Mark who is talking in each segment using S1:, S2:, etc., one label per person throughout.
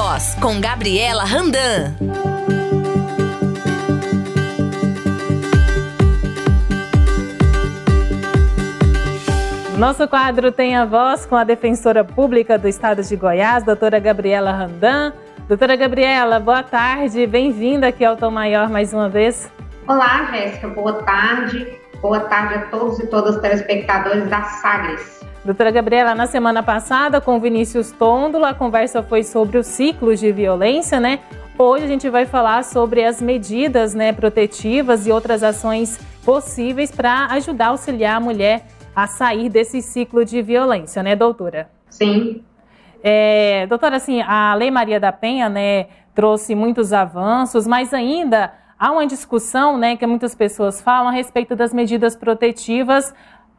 S1: Voz, com Gabriela Randan.
S2: Nosso quadro tem a voz com a defensora pública do estado de Goiás, doutora Gabriela Randan. Doutora Gabriela, boa tarde, bem-vinda aqui ao Tom Maior mais uma vez.
S3: Olá, Jéssica, boa tarde. Boa tarde a todos e todas os telespectadores da Sagres.
S2: Doutora Gabriela, na semana passada, com Vinícius Tôndolo, a conversa foi sobre os ciclos de violência, né? Hoje a gente vai falar sobre as medidas né, protetivas e outras ações possíveis para ajudar a auxiliar a mulher a sair desse ciclo de violência, né, doutora?
S3: Sim.
S2: É, doutora, assim, a Lei Maria da Penha, né, trouxe muitos avanços, mas ainda há uma discussão, né, que muitas pessoas falam a respeito das medidas protetivas,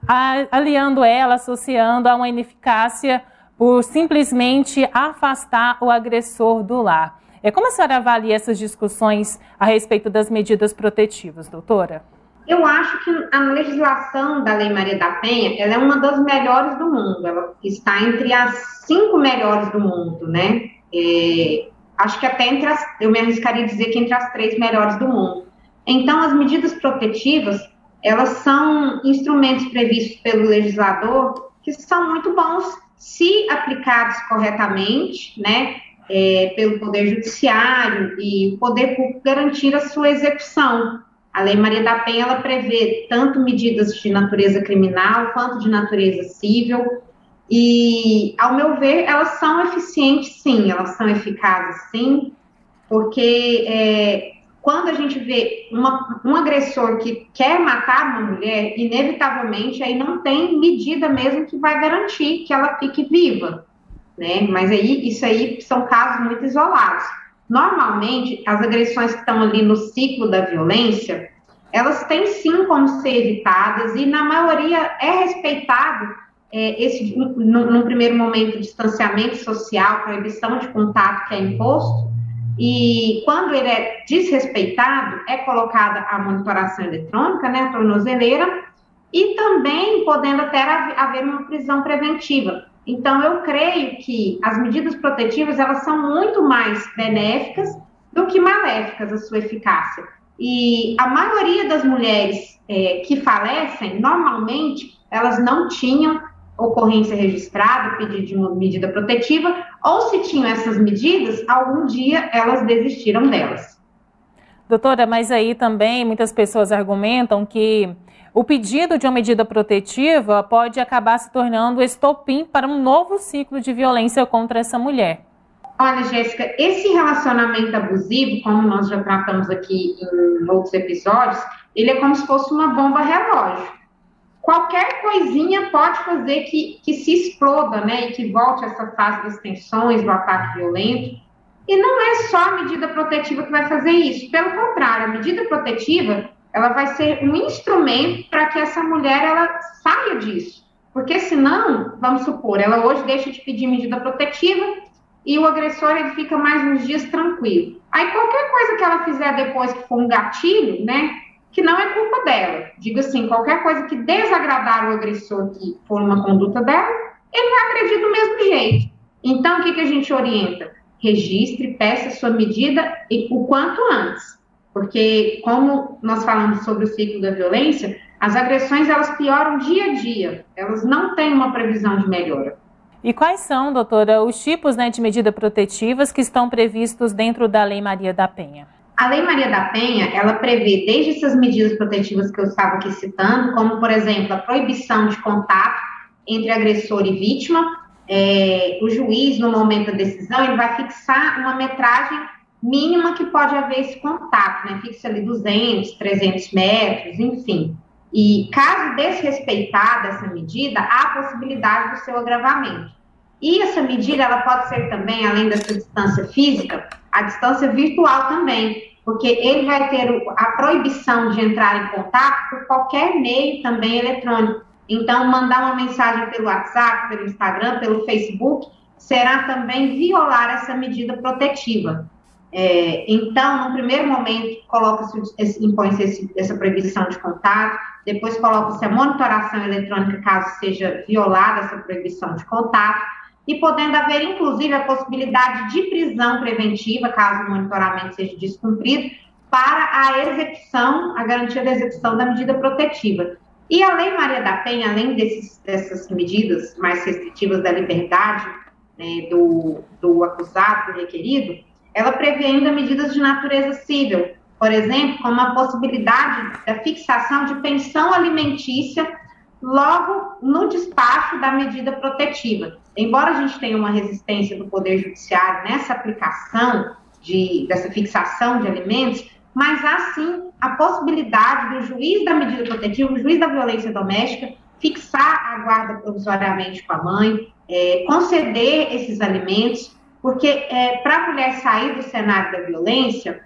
S2: aliando ela, associando a uma ineficácia por simplesmente afastar o agressor do lar. É, como a senhora avalia essas discussões a respeito das medidas protetivas, doutora?
S3: Eu acho que a legislação da Lei Maria da Penha ela é uma das melhores do mundo. Ela está entre as cinco melhores do mundo, né? É, acho que até entre as, eu me arriscaria dizer que entre as três melhores do mundo. Então, as medidas protetivas, elas são instrumentos previstos pelo legislador que são muito bons se aplicados corretamente, né? É, pelo Poder Judiciário e o Poder Público garantir a sua execução. A Lei Maria da Penha ela prevê tanto medidas de natureza criminal quanto de natureza civil. E, ao meu ver, elas são eficientes, sim, elas são eficazes, sim, porque é, quando a gente vê uma, um agressor que quer matar uma mulher, inevitavelmente aí não tem medida mesmo que vai garantir que ela fique viva, né? Mas aí isso aí são casos muito isolados. Normalmente, as agressões que estão ali no ciclo da violência, elas têm sim como ser evitadas e, na maioria, é respeitado é, esse, no, primeiro momento, distanciamento social, proibição de contato que é imposto, e quando ele é desrespeitado, é colocada a monitoração eletrônica, né, a tornozeleira, e também podendo até haver uma prisão preventiva. Então, eu creio que as medidas protetivas, elas são muito mais benéficas do que maléficas a sua eficácia. E a maioria das mulheres é, que falecem, normalmente, elas não tinham ocorrência registrada, pedido de uma medida protetiva, ou se tinham essas medidas, algum dia elas desistiram delas.
S2: Doutora, mas aí também muitas pessoas argumentam que o pedido de uma medida protetiva pode acabar se tornando estopim para um novo ciclo de violência contra essa mulher.
S3: Olha, Jéssica, esse relacionamento abusivo, como nós já tratamos aqui em outros episódios, ele é como se fosse uma bomba relógio. Qualquer coisinha pode fazer que, que se exploda, né, e que volte essa fase das tensões, do ataque violento. E não é só a medida protetiva que vai fazer isso. Pelo contrário, a medida protetiva ela vai ser um instrumento para que essa mulher ela saia disso. Porque senão, vamos supor, ela hoje deixa de pedir medida protetiva e o agressor ele fica mais uns dias tranquilo. Aí qualquer coisa que ela fizer depois que for um gatilho, né, que não é culpa dela. Digo assim, qualquer coisa que desagradar o agressor que for uma conduta dela, ele vai agredir do mesmo jeito. Então, o que, que a gente orienta? Registre, peça sua medida e o quanto antes porque como nós falamos sobre o ciclo da violência, as agressões elas pioram dia a dia, elas não têm uma previsão de melhora.
S2: E quais são, doutora, os tipos né, de medidas protetivas que estão previstos dentro da Lei Maria da Penha?
S3: A Lei Maria da Penha, ela prevê desde essas medidas protetivas que eu estava aqui citando, como, por exemplo, a proibição de contato entre agressor e vítima. É, o juiz, no momento da decisão, ele vai fixar uma metragem mínima que pode haver esse contato, né? Fixa ali 200, 300 metros, enfim. E caso desrespeitada essa medida, há a possibilidade do seu agravamento. E essa medida, ela pode ser também, além dessa distância física, a distância virtual também, porque ele vai ter a proibição de entrar em contato por qualquer meio também eletrônico. Então, mandar uma mensagem pelo WhatsApp, pelo Instagram, pelo Facebook, será também violar essa medida protetiva. É, então, no primeiro momento, impõe-se essa proibição de contato, depois coloca-se a monitoração eletrônica caso seja violada essa proibição de contato, e podendo haver, inclusive, a possibilidade de prisão preventiva, caso o monitoramento seja descumprido, para a execução, a garantia da execução da medida protetiva. E a Lei Maria da Penha, além desses, dessas medidas mais restritivas da liberdade né, do, do acusado, do requerido, ela prevê ainda medidas de natureza civil, por exemplo, como a possibilidade da fixação de pensão alimentícia logo no despacho da medida protetiva. Embora a gente tenha uma resistência do Poder Judiciário nessa aplicação de, dessa fixação de alimentos, mas há sim a possibilidade do juiz da medida protetiva, o juiz da violência doméstica, fixar a guarda provisoriamente com a mãe, é, conceder esses alimentos, porque é, para a mulher sair do cenário da violência,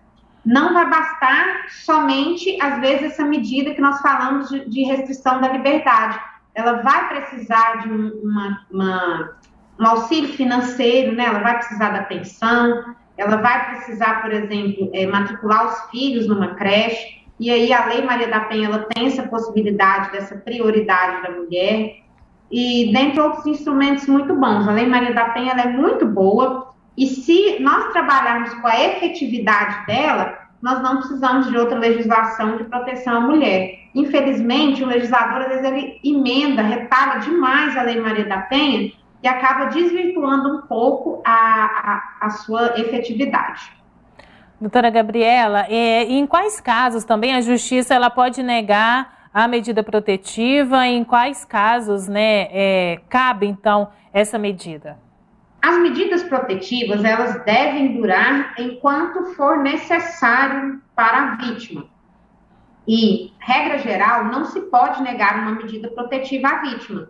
S3: não vai bastar somente, às vezes, essa medida que nós falamos de, de restrição da liberdade. Ela vai precisar de uma, uma, um auxílio financeiro, né? ela vai precisar da pensão, ela vai precisar, por exemplo, é, matricular os filhos numa creche, e aí a Lei Maria da Penha ela tem essa possibilidade dessa prioridade da mulher, e dentre outros instrumentos muito bons. A Lei Maria da Penha é muito boa, e se nós trabalharmos com a efetividade dela, nós não precisamos de outra legislação de proteção à mulher. Infelizmente, o legislador, às vezes, ele emenda, repara demais a Lei Maria da Penha e acaba desvirtuando um pouco a, a, a sua efetividade.
S2: Doutora Gabriela, é, em quais casos também a justiça ela pode negar a medida protetiva? Em quais casos né, é, cabe, então, essa medida?
S3: As medidas protetivas, elas devem durar enquanto for necessário para a vítima. E, regra geral, não se pode negar uma medida protetiva à vítima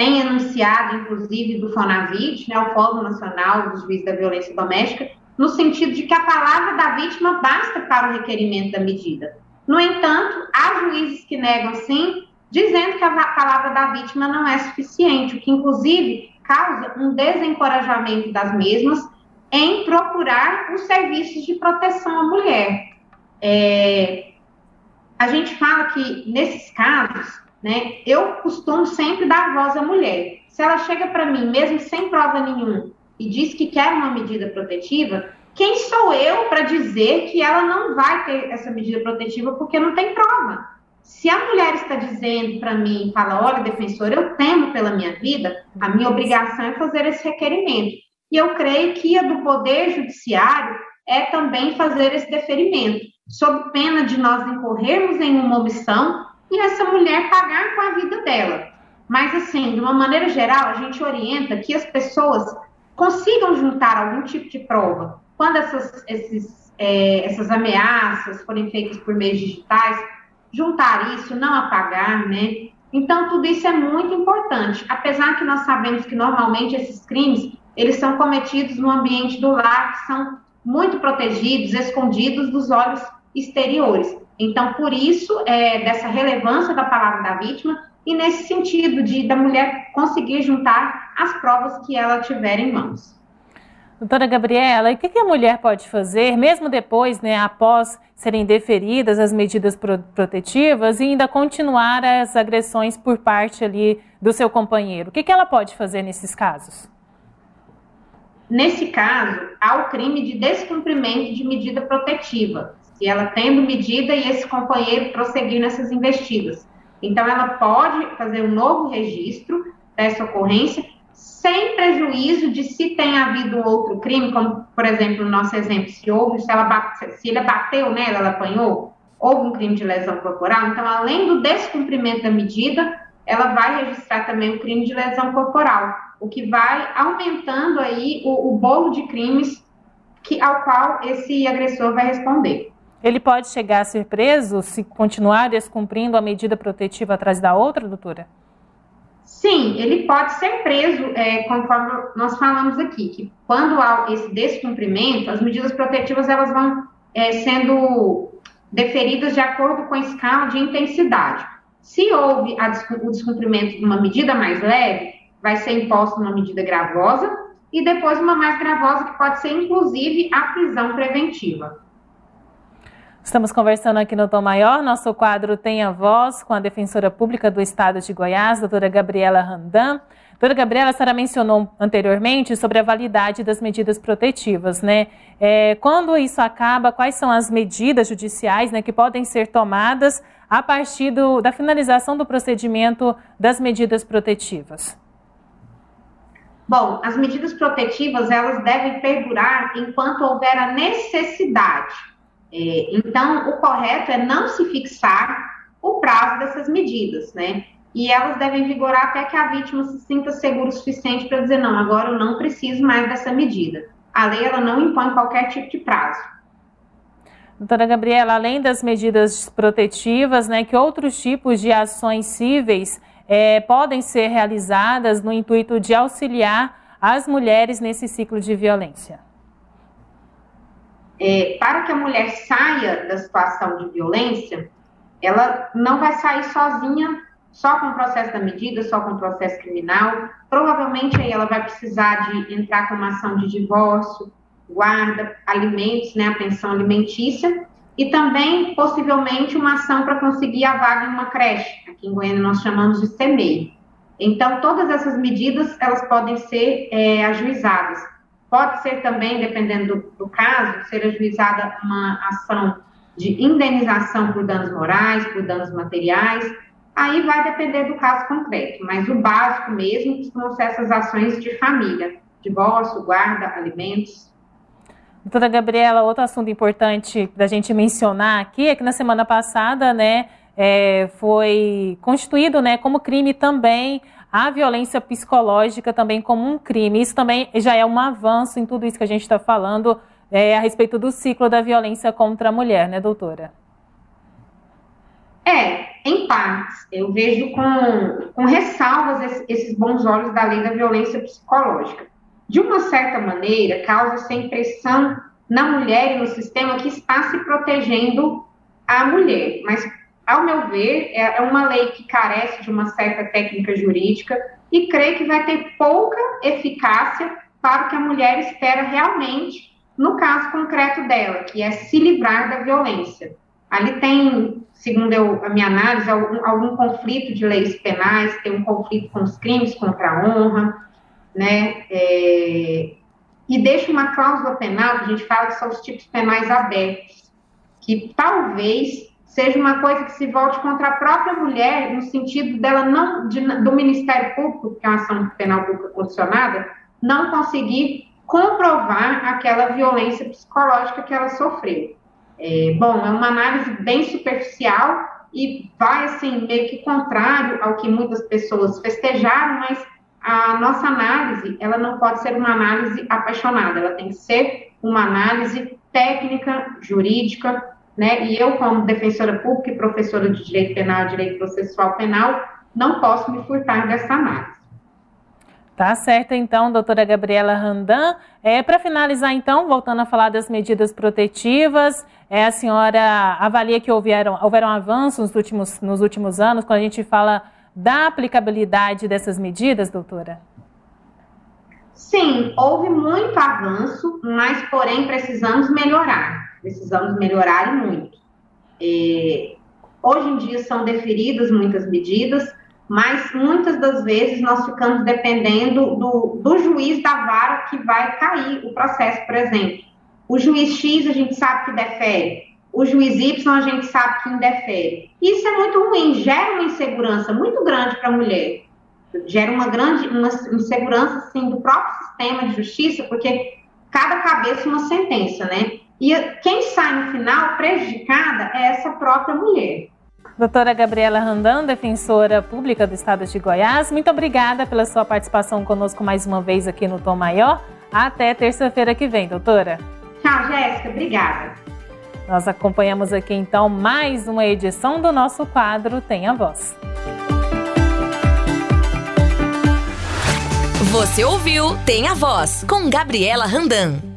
S3: tem enunciado, inclusive, do FONAVIT, né, o Fórum Nacional dos Juízes da Violência Doméstica, no sentido de que a palavra da vítima basta para o requerimento da medida. No entanto, há juízes que negam sim, dizendo que a palavra da vítima não é suficiente, o que, inclusive, causa um desencorajamento das mesmas em procurar os serviços de proteção à mulher. É, a gente fala que, nesses casos, né? Eu costumo sempre dar voz à mulher. Se ela chega para mim, mesmo sem prova nenhuma, e diz que quer uma medida protetiva, quem sou eu para dizer que ela não vai ter essa medida protetiva porque não tem prova? Se a mulher está dizendo para mim, fala, olha, defensor, eu temo pela minha vida, a minha obrigação é fazer esse requerimento. E eu creio que a do Poder Judiciário é também fazer esse deferimento, sob pena de nós incorrermos em uma omissão e essa mulher pagar com a vida dela. Mas, assim, de uma maneira geral, a gente orienta que as pessoas consigam juntar algum tipo de prova. Quando essas, esses, é, essas ameaças forem feitas por meios digitais, juntar isso, não apagar, né? Então, tudo isso é muito importante. Apesar que nós sabemos que, normalmente, esses crimes, eles são cometidos no ambiente do lar, que são muito protegidos, escondidos dos olhos exteriores. Então, por isso, é, dessa relevância da palavra da vítima e nesse sentido de da mulher conseguir juntar as provas que ela tiver em mãos.
S2: Doutora Gabriela, e o que a mulher pode fazer, mesmo depois, né, após serem deferidas as medidas protetivas, e ainda continuar as agressões por parte ali do seu companheiro? O que ela pode fazer nesses casos?
S3: Nesse caso, há o crime de descumprimento de medida protetiva, se ela tendo medida e esse companheiro prosseguir nessas investidas. Então, ela pode fazer um novo registro dessa ocorrência, sem prejuízo de se tem havido outro crime, como, por exemplo, no nosso exemplo, se houve, se, ela bate, se ele bateu nela, ela apanhou, houve um crime de lesão corporal, então, além do descumprimento da medida, ela vai registrar também o crime de lesão corporal, o que vai aumentando aí o, o bolo de crimes que, ao qual esse agressor vai responder.
S2: Ele pode chegar a ser preso se continuar descumprindo a medida protetiva atrás da outra, doutora?
S3: Sim, ele pode ser preso, é, conforme nós falamos aqui, que quando há esse descumprimento, as medidas protetivas elas vão é, sendo deferidas de acordo com a escala de intensidade. Se houve o descumprimento de uma medida mais leve, vai ser imposta uma medida gravosa e depois uma mais gravosa, que pode ser inclusive a prisão preventiva.
S2: Estamos conversando aqui no Tom Maior. Nosso quadro tem a voz com a defensora pública do estado de Goiás, doutora Gabriela Randan. Doutora Gabriela, a senhora mencionou anteriormente sobre a validade das medidas protetivas, né? É, quando isso acaba, quais são as medidas judiciais né, que podem ser tomadas a partir do, da finalização do procedimento das medidas protetivas?
S3: Bom, as medidas protetivas elas devem perdurar enquanto houver a necessidade. É, então, o correto é não se fixar o prazo dessas medidas, né? E elas devem vigorar até que a vítima se sinta segura o suficiente para dizer não, agora eu não preciso mais dessa medida. A lei ela não impõe qualquer tipo de prazo.
S2: Doutora Gabriela, além das medidas protetivas, né, que outros tipos de ações cíveis é, podem ser realizadas no intuito de auxiliar as mulheres nesse ciclo de violência?
S3: É, para que a mulher saia da situação de violência, ela não vai sair sozinha, só com o processo da medida, só com o processo criminal. Provavelmente aí ela vai precisar de entrar com uma ação de divórcio, guarda, alimentos, né, a pensão alimentícia, e também, possivelmente, uma ação para conseguir a vaga em uma creche. Aqui em Goiânia nós chamamos de CEMEI. Então, todas essas medidas, elas podem ser é, ajuizadas. Pode ser também, dependendo do, caso, ser ajuizada uma ação de indenização por danos morais, por danos materiais. Aí vai depender do caso concreto, mas o básico mesmo ser essas ações de família, divórcio, guarda, alimentos,
S2: Doutora Gabriela, outro assunto importante da gente mencionar aqui é que na semana passada, né, é, foi constituído, né, como crime também a violência psicológica também como um crime. Isso também já é um avanço em tudo isso que a gente está falando é, a respeito do ciclo da violência contra a mulher, né, doutora?
S3: É, em partes. Eu vejo com, com ressalvas esses bons olhos da lei da violência psicológica de uma certa maneira, causa essa impressão na mulher e no sistema que está se protegendo a mulher. Mas, ao meu ver, é, é uma lei que carece de uma certa técnica jurídica e creio que vai ter pouca eficácia para o que a mulher espera realmente no caso concreto dela, que é se livrar da violência. Ali tem, segundo eu, a minha análise, algum, algum conflito de leis penais, tem um conflito com os crimes contra a honra, né? É, e deixa uma cláusula penal, a gente fala que são os tipos penais abertos, que talvez seja uma coisa que se volte contra a própria mulher, no sentido dela não, de, do Ministério Público, que é uma ação penal pública condicionada, não conseguir comprovar aquela violência psicológica que ela sofreu. É, bom, é uma análise bem superficial e vai, assim, meio que contrário ao que muitas pessoas festejaram, mas a nossa análise, ela não pode ser uma análise apaixonada, ela tem que ser uma análise técnica, jurídica, né? E eu, como defensora pública e professora de direito penal e direito processual penal, não posso me furtar dessa análise.
S2: Tá certo, então, doutora Gabriela Randan. É, Para finalizar, então, voltando a falar das medidas protetivas, é, a senhora avalia que houveram, houveram avanços nos últimos, nos últimos anos, quando a gente fala da aplicabilidade dessas medidas, doutora?
S3: Sim, houve muito avanço, mas, porém, precisamos melhorar. Precisamos melhorar muito. É, hoje em dia são deferidas muitas medidas, mas muitas das vezes nós ficamos dependendo do, do juiz da vara que vai cair o processo, por exemplo. O juiz X a gente sabe que defere, o juiz Y a gente sabe que indefere. Isso é muito ruim, gera uma insegurança muito grande para a mulher. Gera uma grande uma insegurança assim, do próprio sistema de justiça, porque cada cabeça uma sentença, né? E quem sai no final prejudicada é essa própria mulher.
S2: Doutora Gabriela Randan, defensora pública do Estado de Goiás, muito obrigada pela sua participação conosco mais uma vez aqui no Tom Maior. Até terça-feira que vem, doutora.
S3: Tchau, Jéssica. Obrigada.
S2: Nós acompanhamos aqui então mais uma edição do nosso quadro Tem a Voz.
S1: Você ouviu Tem a Voz com Gabriela Randan.